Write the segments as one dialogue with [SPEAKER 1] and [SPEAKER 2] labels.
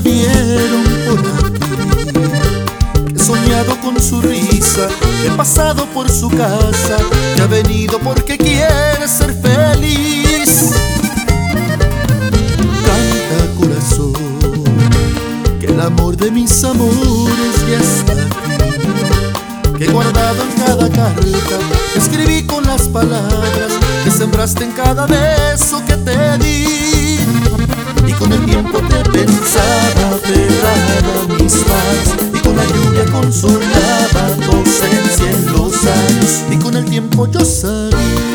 [SPEAKER 1] vieron por aquí. He soñado con su risa, he pasado por su casa, que ha venido porque quiere ser feliz. Canta corazón, que el amor de mis amores ya está. Que he guardado en cada carta, escribí con las palabras que sembraste en cada beso que tu ausencia en los años Y con el tiempo yo sabía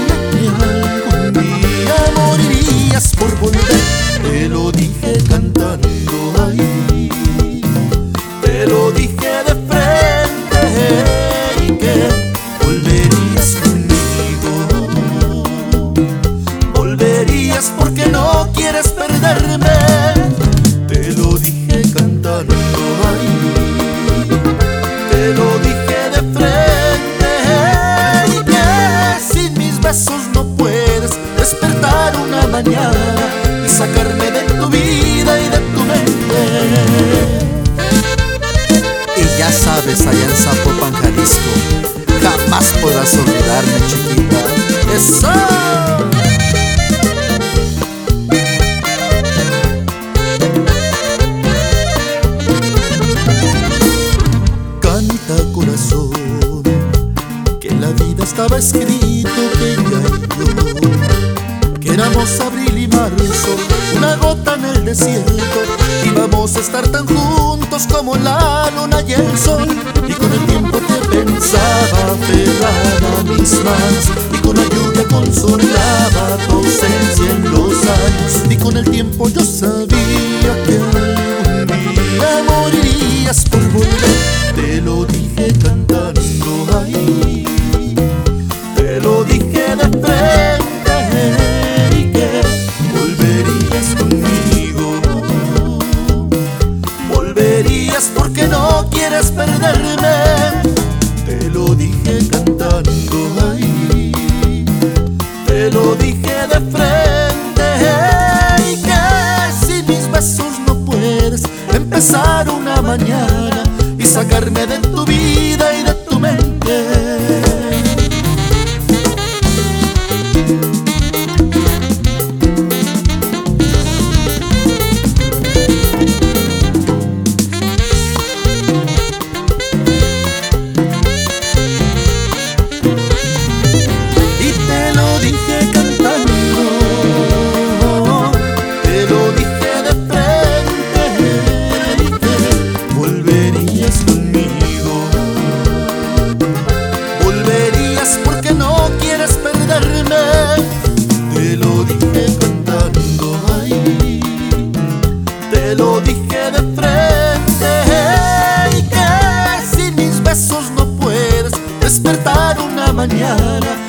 [SPEAKER 1] Jamás podrás olvidarme, chiquita ¡Eso! Canta corazón, que en la vida estaba escrito que yo, que éramos abril y marzo, una gota en el desierto, íbamos a estar tan juntos como la luna y el sol, y con el tiempo pensaba aferrada a mis manos, y con la lluvia consolaba tu ausencia en los años, y con el tiempo yo sabía que algún día morirías por volver. Te lo dije cantando ahí, te lo dije de frente y que volverías conmigo. Volverías porque no quieres perderme. Te lo dije cantando ahí, te lo dije de frente. Y que sin mis besos no puedes empezar una mañana y sacarme de tu vida mañana.